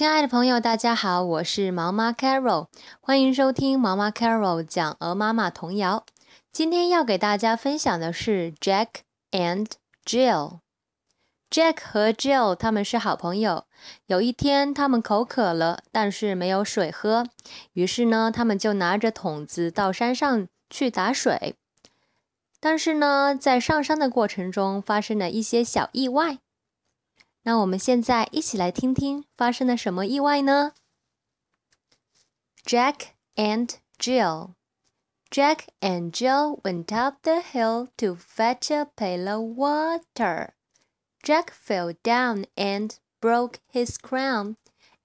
亲爱的朋友，大家好，我是毛妈 Carol，欢迎收听毛妈 Carol 讲鹅妈妈童谣。今天要给大家分享的是 Jack and Jill。Jack 和 Jill 他们是好朋友。有一天，他们口渴了，但是没有水喝，于是呢，他们就拿着桶子到山上去打水。但是呢，在上山的过程中发生了一些小意外。那我们现在一起来听听发生了什么意外呢？Jack and Jill. Jack and Jill went up the hill to fetch a pail of water. Jack fell down and broke his crown,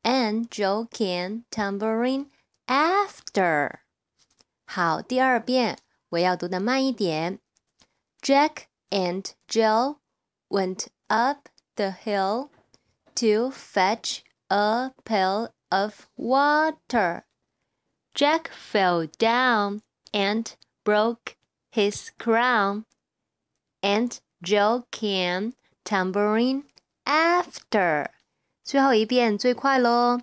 and Jill came tumbling after. 好，第二遍我要读的慢一点。Jack and Jill went up the hill to fetch a pail of water. Jack fell down and broke his crown, and Jill came tumbling after. 最后一遍最快喽。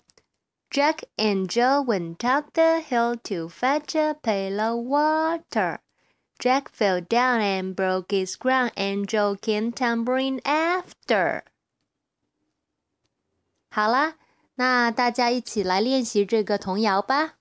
Jack and Jill went up the hill to fetch a pail of water. Jack fell down and broke his crown, and Jill came tumbling after. 好啦，那大家一起来练习这个童谣吧。